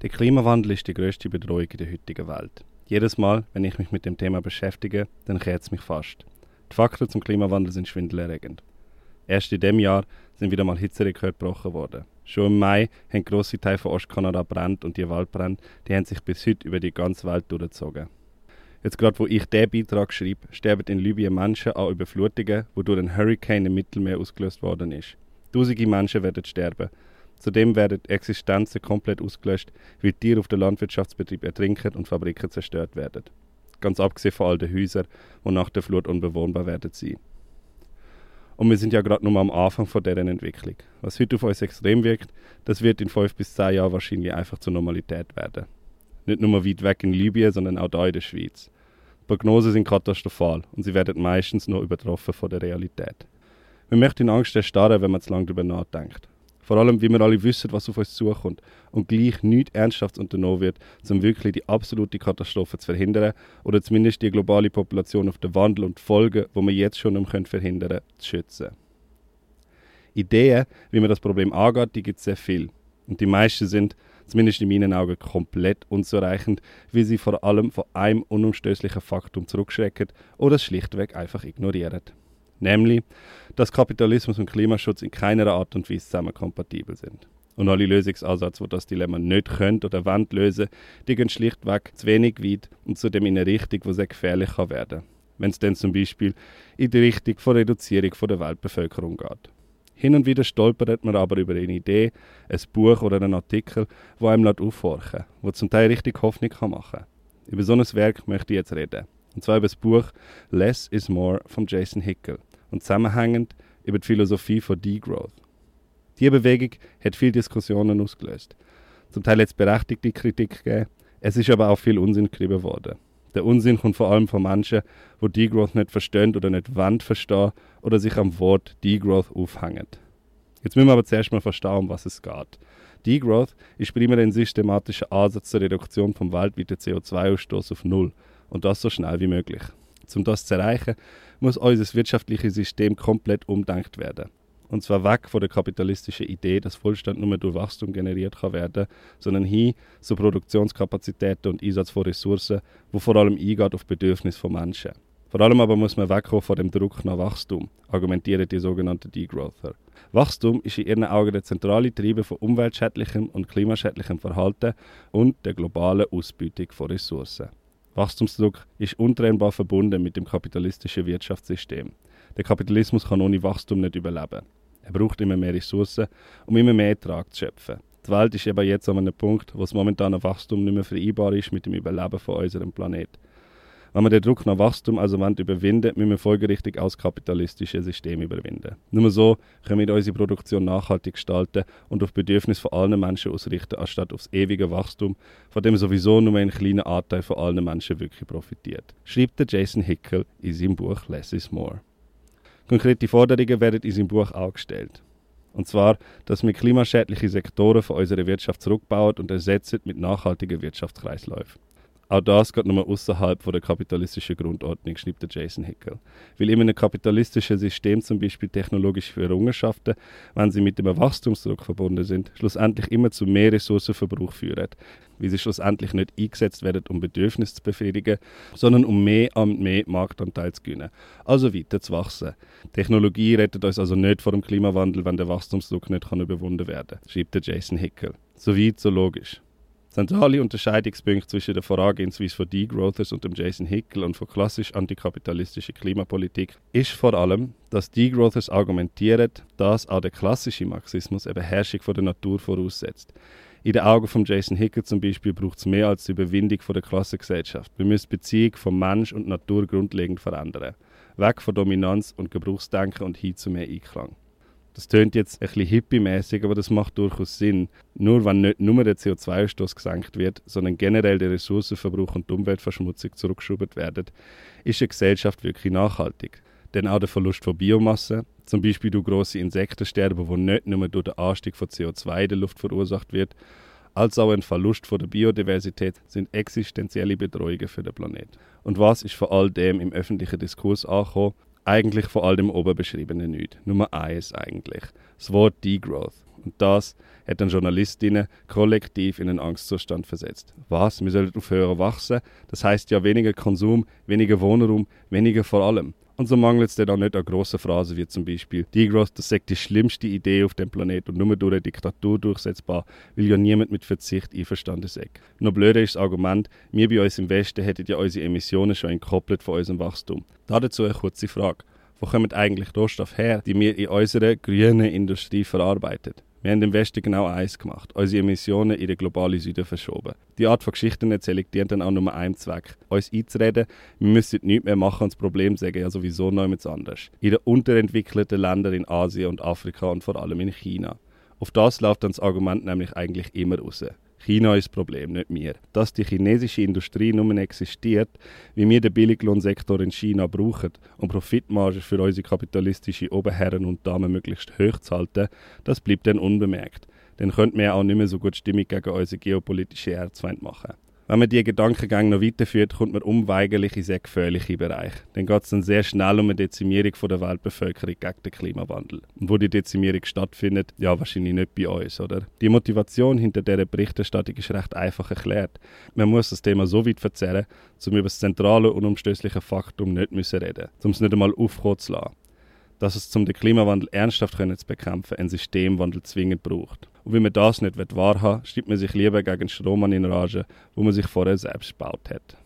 Der Klimawandel ist die größte Bedrohung in der heutigen Welt. Jedes Mal, wenn ich mich mit dem Thema beschäftige, dann kehrt es mich fast. Die Fakten zum Klimawandel sind schwindelerregend. Erst in diesem Jahr sind wieder mal Hitzerekorde gebrochen worden. Schon im Mai haben grosse Teile von Ostkanada brennt und die Waldbrände, die haben sich bis heute über die ganze Welt durchgezogen. Jetzt gerade wo ich diesen Beitrag schreibe, sterben in Libyen Menschen an Überflutungen, wodurch ein Hurricane im Mittelmeer ausgelöst worden ist. Tausende Menschen werden sterben. Zudem werden Existenzen komplett ausgelöscht, weil Tiere auf den Landwirtschaftsbetrieb ertrinken und Fabriken zerstört werden. Ganz abgesehen von all den Häusern, die nach der Flut unbewohnbar werden sein. Und wir sind ja gerade nur am Anfang von dieser Entwicklung. Was heute auf uns extrem wirkt, das wird in fünf bis zehn Jahren wahrscheinlich einfach zur Normalität werden. Nicht nur weit weg in Libyen, sondern auch da in der Schweiz. Die Prognosen sind katastrophal und sie werden meistens noch übertroffen von der Realität. Man möchte in Angst erstarren, wenn man zu lange darüber nachdenkt. Vor allem, wie wir alle wissen, was auf uns zukommt und gleich nichts Ernsthaftes unternommen wird, um wirklich die absolute Katastrophe zu verhindern oder zumindest die globale Population auf den Wandel und die Folgen, die wir jetzt schon verhindern können, zu schützen. Ideen, wie man das Problem angeht, die gibt es sehr viel. Und die meisten sind, zumindest in meinen Augen, komplett unzureichend, wie sie vor allem von einem unumstößlichen Faktum zurückschrecken oder es schlichtweg einfach ignorieren nämlich, dass Kapitalismus und Klimaschutz in keiner Art und Weise zusammen kompatibel sind. Und alle Lösungsansätze, die das Dilemma nicht können oder wollen lösen, die gehen schlichtweg zu wenig weit und zudem in eine Richtung, die sehr gefährlich kann werden wenn es dann zum Beispiel in die Richtung von Reduzierung von der Weltbevölkerung geht. Hin und wieder stolpert man aber über eine Idee, ein Buch oder einen Artikel, wo einem aufhorchen wo zum Teil richtig Hoffnung machen kann. Über so ein Werk möchte ich jetzt reden. Und zwar über das Buch Less is More von Jason Hickel und zusammenhängend über die Philosophie von Degrowth. Diese Bewegung hat viele Diskussionen ausgelöst. Zum Teil hat es berechtigte Kritik gegeben, es ist aber auch viel Unsinn geschrieben worden. Der Unsinn kommt vor allem von Menschen, die Degrowth nicht verstehen oder nicht wollen verstehen oder sich am Wort Degrowth aufhängen. Jetzt müssen wir aber zuerst mal verstehen, um was es geht. Degrowth ist primär ein systematischer Ansatz zur Reduktion vom weltweiten CO2-Ausstoß auf Null und das so schnell wie möglich. Um das zu erreichen, muss unser wirtschaftliches System komplett umdenkt werden. Und zwar weg von der kapitalistischen Idee, dass Wohlstand nur durch Wachstum generiert kann werden, sondern hin zu Produktionskapazitäten und Einsatz von Ressourcen, wo vor allem eingeht auf Bedürfnisse von Menschen. Vor allem aber muss man wegkommen von dem Druck nach Wachstum, argumentieren die sogenannten Degrowther. Wachstum ist in ihren Augen der zentrale Treiber von umweltschädlichem und klimaschädlichem Verhalten und der globalen Ausbeutung von Ressourcen. Wachstumsdruck ist untrennbar verbunden mit dem kapitalistischen Wirtschaftssystem. Der Kapitalismus kann ohne Wachstum nicht überleben. Er braucht immer mehr Ressourcen, um immer mehr Ertrag zu schöpfen. Die Welt ist eben jetzt an einem Punkt, wo das momentane Wachstum nicht mehr vereinbar ist mit dem Überleben von unserem Planeten. Wenn wir den Druck nach Wachstum also überwinden müssen wir folgerichtig das kapitalistische System überwinden. Nur so können wir unsere Produktion nachhaltig gestalten und auf Bedürfnisse von allen Menschen ausrichten, anstatt aufs ewige Wachstum, von dem sowieso nur ein kleiner Anteil von allen Menschen wirklich profitiert. Schreibt der Jason Hickel in seinem Buch Less is More. Konkrete Forderungen werden in seinem Buch auch. Und zwar, dass wir klimaschädliche Sektoren von unserer Wirtschaft zurückbauen und ersetzen mit nachhaltigen Wirtschaftskreisläufen. Auch das geht nur außerhalb der kapitalistischen Grundordnung, schreibt der Jason Hickel. Weil in einem kapitalistischen System zum Beispiel technologische Errungenschaften, wenn sie mit dem Wachstumsdruck verbunden sind, schlussendlich immer zu mehr Ressourcenverbrauch führen, weil sie schlussendlich nicht eingesetzt werden, um Bedürfnisse zu befriedigen, sondern um mehr und mehr Marktanteil zu gewinnen. Also weiter zu wachsen. Technologie rettet uns also nicht vor dem Klimawandel, wenn der Wachstumsdruck nicht überwunden werden kann, schreibt der Jason Hickel. So weit, so logisch. Zentrale Unterscheidungspunkte zwischen der Vorangehensweise von Degrowthers und dem Jason Hickel und von klassisch antikapitalistischer Klimapolitik ist vor allem, dass Degrowthers argumentieren, dass auch der klassische Marxismus eine Beherrschung von der Natur voraussetzt. In den Augen von Jason Hickel zum Beispiel braucht es mehr als die Überwindung von der Klassengesellschaft. Wir müssen die Beziehung von Mensch und Natur grundlegend verändern. Weg von Dominanz und Gebrauchsdenken und hin zu mehr Einklang. Das tönt jetzt ein bisschen hippie-mäßig, aber das macht durchaus Sinn. Nur wenn nicht nur der CO2-Ausstoß gesenkt wird, sondern generell der Ressourcenverbrauch und die Umweltverschmutzung zurückgeschraubt werden, ist eine Gesellschaft wirklich nachhaltig. Denn auch der Verlust von Biomasse, zum Beispiel durch grosse Insektensterben, wo nicht nur durch den Anstieg von CO2 in der Luft verursacht wird, als auch ein Verlust von der Biodiversität sind existenzielle Bedrohungen für den Planeten. Und was ist vor all dem im öffentlichen Diskurs angekommen? Eigentlich von all dem oben beschriebenen nicht. Nummer eins eigentlich. Das Wort Degrowth. Und das hat dann Journalistinnen kollektiv in einen Angstzustand versetzt. Was? Wir sollen aufhören wachsen? Das heißt ja weniger Konsum, weniger Wohnraum, weniger vor allem. Und so mangelt es dann auch nicht an grossen Phrasen wie zum Beispiel Degrowth, das sagt die schlimmste Idee auf dem Planeten und nur durch eine Diktatur durchsetzbar, weil ja niemand mit Verzicht einverstanden ist. Noch blöder ist das Argument, wir bei uns im Westen hätten ja unsere Emissionen schon entkoppelt von unserem Wachstum. Dazu eine kurze Frage. Wo kommen eigentlich Rohstoffe her, die wir in unserer grünen Industrie verarbeiten? Wir haben im Westen genau eins gemacht, unsere Emissionen in den globalen Süden verschoben. Die Art von Geschichtenerzählung dient dann auch nur einem Zweck, uns einzureden, wir müssen nichts mehr machen und das Problem sagen ja sowieso nichts anders. In den unterentwickelten Ländern in Asien und Afrika und vor allem in China. Auf das läuft dann das Argument nämlich eigentlich immer raus. China ist das Problem, nicht wir. Dass die chinesische Industrie nur existiert, wie wir den Billiglohnsektor in China brauchen, um Profitmargen für unsere kapitalistische Oberherren und Damen möglichst hoch zu halten, das bleibt dann unbemerkt. Dann könnte man ja auch nicht mehr so gut Stimmung gegen unsere geopolitische Erzfeind machen. Wenn man diese Gedankengänge noch weiterführt, kommt man unweigerlich in sehr gefährliche Bereich. Dann geht es dann sehr schnell um eine Dezimierung der Weltbevölkerung gegen den Klimawandel. Und wo die Dezimierung stattfindet, ja wahrscheinlich nicht bei uns, oder? Die Motivation hinter dieser Berichterstattung ist recht einfach erklärt. Man muss das Thema so weit verzerren, um über das zentrale und unumstößliche Faktum nicht müssen reden, um es nicht einmal aufkommen zu lassen dass es zum den Klimawandel ernsthaft zu bekämpfen einen Systemwandel zwingend braucht. Und wenn man das nicht wahrhaben will, schreibt man sich lieber gegen Strom an in Rage, wo man sich vorher selbst gebaut hat.